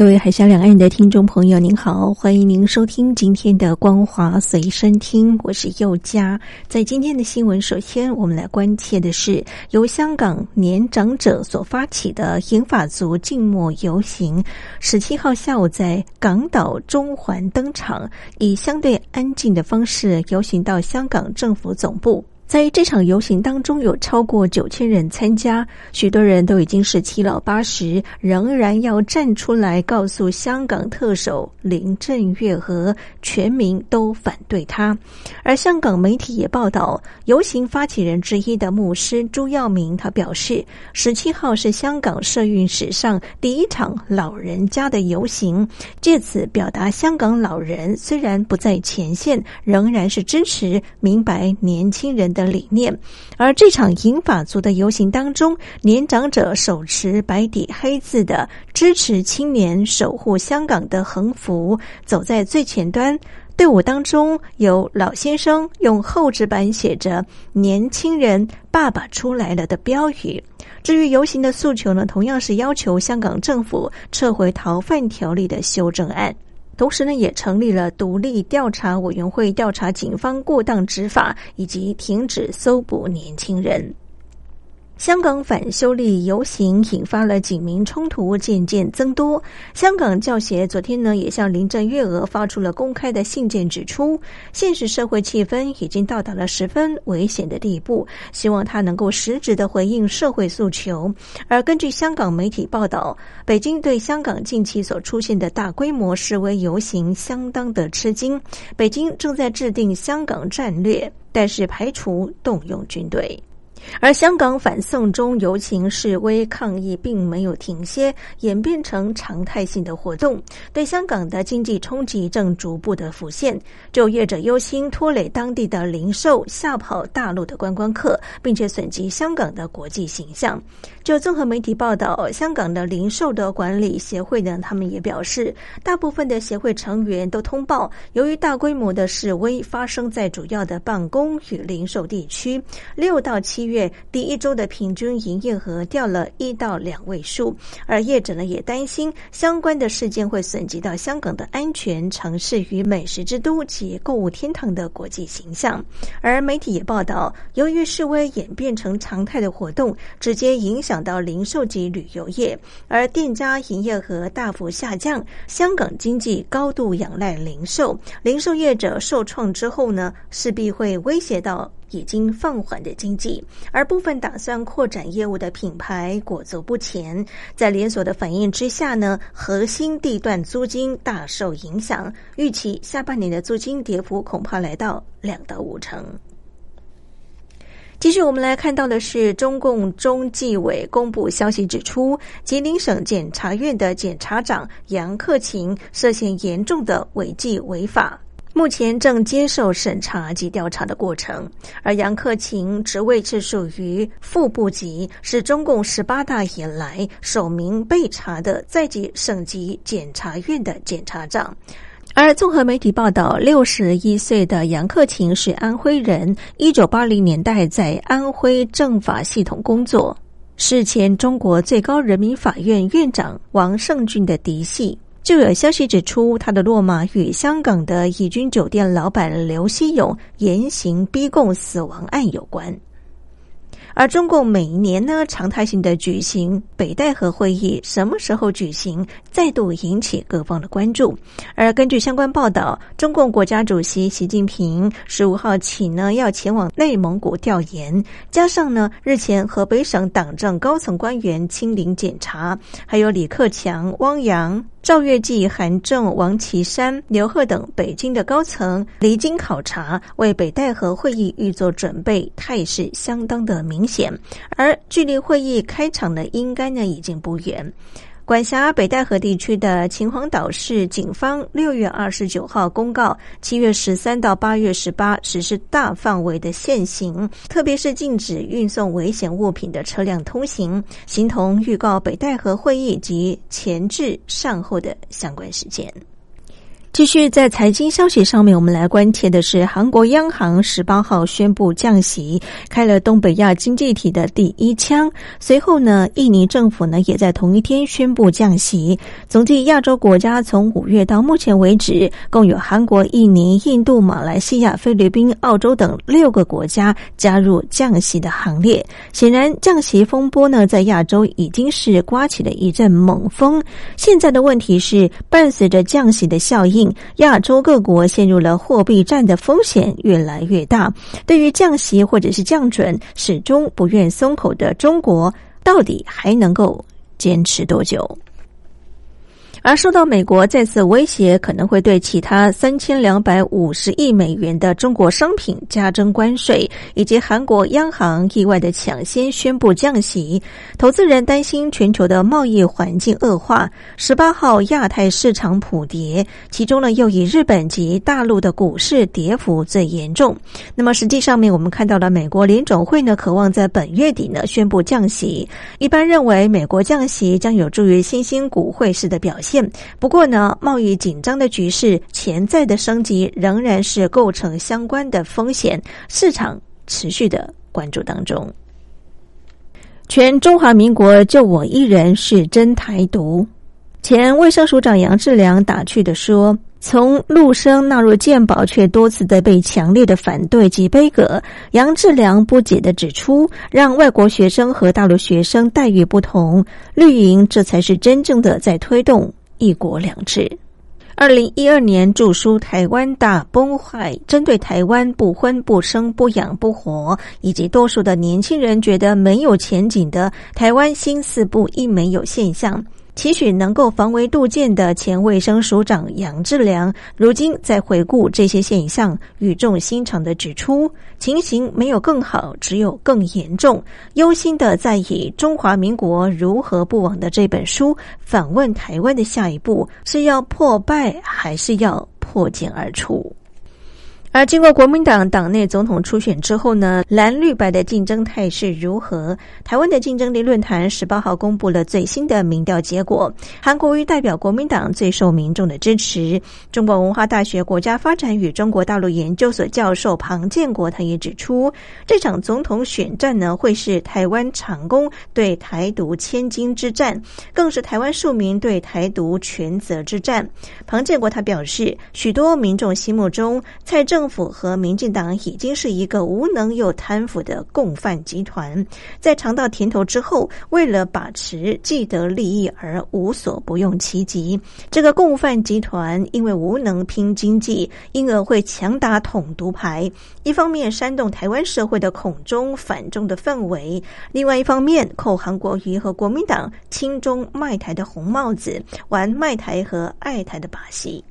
各位海峡两岸的听众朋友，您好，欢迎您收听今天的光华随身听，我是佑佳。在今天的新闻，首先我们来关切的是由香港年长者所发起的银发族静默游行，十七号下午在港岛中环登场，以相对安静的方式游行到香港政府总部。在这场游行当中，有超过九千人参加，许多人都已经是七老八十，仍然要站出来告诉香港特首林郑月娥，全民都反对他。而香港媒体也报道，游行发起人之一的牧师朱耀明，他表示，十七号是香港社运史上第一场老人家的游行，借此表达香港老人虽然不在前线，仍然是支持明白年轻人的。的理念，而这场银发族的游行当中，年长者手持白底黑字的“支持青年守护香港”的横幅，走在最前端。队伍当中有老先生用厚纸板写着“年轻人爸爸出来了”的标语。至于游行的诉求呢，同样是要求香港政府撤回逃犯条例的修正案。同时呢，也成立了独立调查委员会，调查警方过当执法以及停止搜捕年轻人。香港反修例游行引发了警民冲突渐渐增多。香港教协昨天呢，也向林郑月娥发出了公开的信件，指出现实社会气氛已经到达了十分危险的地步，希望他能够实质的回应社会诉求。而根据香港媒体报道，北京对香港近期所出现的大规模示威游行相当的吃惊，北京正在制定香港战略，但是排除动用军队。而香港反送中游行示威抗议并没有停歇，演变成常态性的活动，对香港的经济冲击正逐步的浮现。就业者忧心拖累当地的零售，吓跑大陆的观光客，并且损及香港的国际形象。就综合媒体报道，香港的零售的管理协会呢，他们也表示，大部分的协会成员都通报，由于大规模的示威发生在主要的办公与零售地区，六到七月第一周的平均营业额掉了一到两位数，而业者呢也担心相关的事件会损及到香港的安全、城市与美食之都及购物天堂的国际形象。而媒体也报道，由于示威演变成常态的活动，直接影响。到零售及旅游业，而店家营业额大幅下降。香港经济高度仰赖零售，零售业者受创之后呢，势必会威胁到已经放缓的经济。而部分打算扩展业务的品牌裹足不前，在连锁的反应之下呢，核心地段租金大受影响。预期下半年的租金跌幅恐怕来到两到五成。继续，我们来看到的是中共中纪委公布消息指出，吉林省检察院的检察长杨克勤涉嫌严重的违纪违法，目前正接受审查及调查的过程。而杨克勤职位是属于副部级，是中共十八大以来首名被查的在籍省级检察院的检察长。而综合媒体报道，六十一岁的杨克勤是安徽人，一九八零年代在安徽政法系统工作，是前中国最高人民法院院长王胜俊的嫡系。就有消息指出，他的落马与香港的怡君酒店老板刘希勇严刑逼供死亡案有关。而中共每一年呢常态性的举行北戴河会议，什么时候举行，再度引起各方的关注。而根据相关报道，中共国家主席习近平十五号起呢要前往内蒙古调研，加上呢日前河北省党政高层官员亲临检查，还有李克强、汪洋。赵月季、韩正、王岐山、刘鹤等北京的高层离京考察，为北戴河会议预做准备，态势相当的明显。而距离会议开场呢，应该呢已经不远。管辖北戴河地区的秦皇岛市警方六月二十九号公告，七月十三到八月十八实施大范围的限行，特别是禁止运送危险物品的车辆通行，形同预告北戴河会议及前置善后的相关事件。继续在财经消息上面，我们来关切的是，韩国央行十八号宣布降息，开了东北亚经济体的第一枪。随后呢，印尼政府呢也在同一天宣布降息。总计亚洲国家从五月到目前为止，共有韩国、印尼、印度、马来西亚、菲律宾、澳洲等六个国家加入降息的行列。显然，降息风波呢在亚洲已经是刮起了一阵猛风。现在的问题是，伴随着降息的效应。亚洲各国陷入了货币战的风险越来越大。对于降息或者是降准，始终不愿松口的中国，到底还能够坚持多久？而受到美国再次威胁，可能会对其他三千两百五十亿美元的中国商品加征关税，以及韩国央行意外的抢先宣布降息，投资人担心全球的贸易环境恶化。十八号亚太市场普跌，其中呢又以日本及大陆的股市跌幅最严重。那么实际上面，我们看到了美国联总会呢，渴望在本月底呢宣布降息。一般认为，美国降息将有助于新兴股汇市的表现。不过呢，贸易紧张的局势潜在的升级仍然是构成相关的风险，市场持续的关注当中。全中华民国就我一人是真台独，前卫生署长杨志良打趣的说：“从陆生纳入健保，却多次的被强烈的反对及背革。”杨志良不解的指出：“让外国学生和大陆学生待遇不同，绿营这才是真正的在推动。”一国两制。二零一二年著书《台湾大崩坏》，针对台湾不婚不生不养不活，以及多数的年轻人觉得没有前景的台湾新四不一没有现象。期许能够防微杜渐的前卫生署长杨志良，如今在回顾这些现象，语重心长的指出，情形没有更好，只有更严重。忧心的在以《中华民国如何不亡》的这本书，反问台湾的下一步是要破败，还是要破茧而出？而经过国民党党内总统初选之后呢，蓝绿白的竞争态势如何？台湾的竞争力论坛十八号公布了最新的民调结果，韩国瑜代表国民党最受民众的支持。中国文化大学国家发展与中国大陆研究所教授庞建国他也指出，这场总统选战呢，会是台湾长工对台独千金之战，更是台湾庶民对台独权责之战。庞建国他表示，许多民众心目中蔡政。政府和民进党已经是一个无能又贪腐的共犯集团，在尝到甜头之后，为了把持既得利益而无所不用其极。这个共犯集团因为无能拼经济，因而会强打统独牌。一方面煽动台湾社会的恐中反中的氛围，另外一方面扣韩国瑜和国民党亲中卖台的红帽子，玩卖台和爱台的把戏。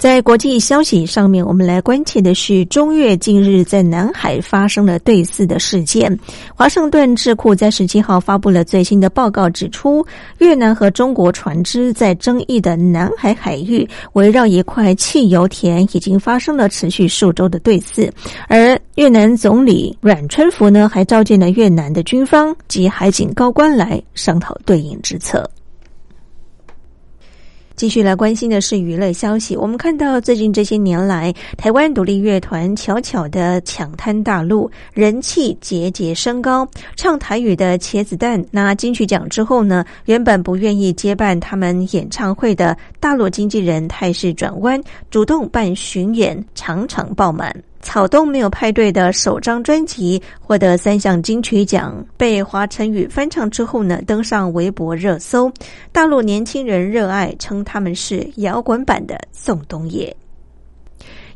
在国际消息上面，我们来关切的是中越近日在南海发生了对峙的事件。华盛顿智库在十七号发布了最新的报告，指出越南和中国船只在争议的南海海域围绕一块汽油田，已经发生了持续数周的对峙。而越南总理阮春福呢，还召见了越南的军方及海警高官来商讨对应之策。继续来关心的是娱乐消息。我们看到最近这些年来，台湾独立乐团巧巧的抢滩大陆，人气节节升高。唱台语的茄子蛋拿金曲奖之后呢，原本不愿意接办他们演唱会的大陆经纪人态势转弯，主动办巡演，场场爆满。草东没有派对的首张专辑获得三项金曲奖，被华晨宇翻唱之后呢，登上微博热搜。大陆年轻人热爱，称他们是摇滚版的宋冬野。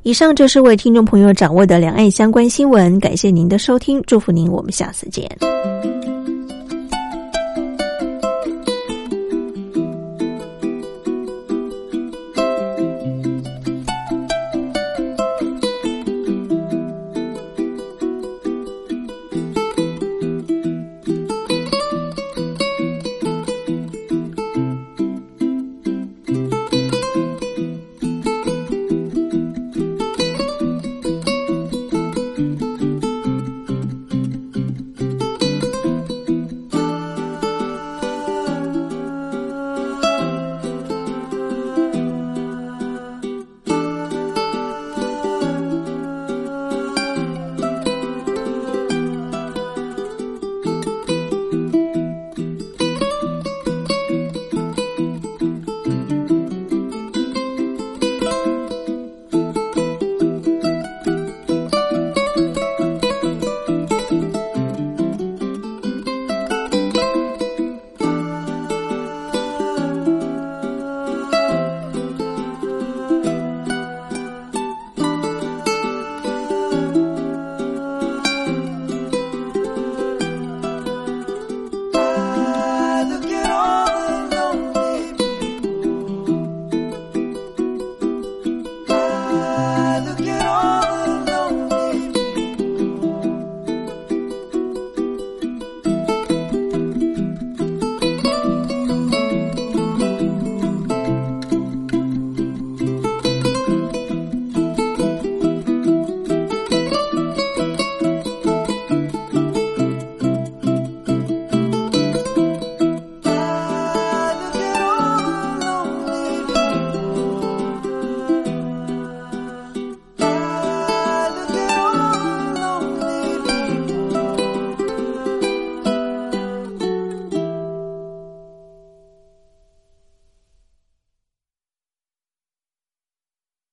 以上就是为听众朋友掌握的两岸相关新闻，感谢您的收听，祝福您，我们下次见。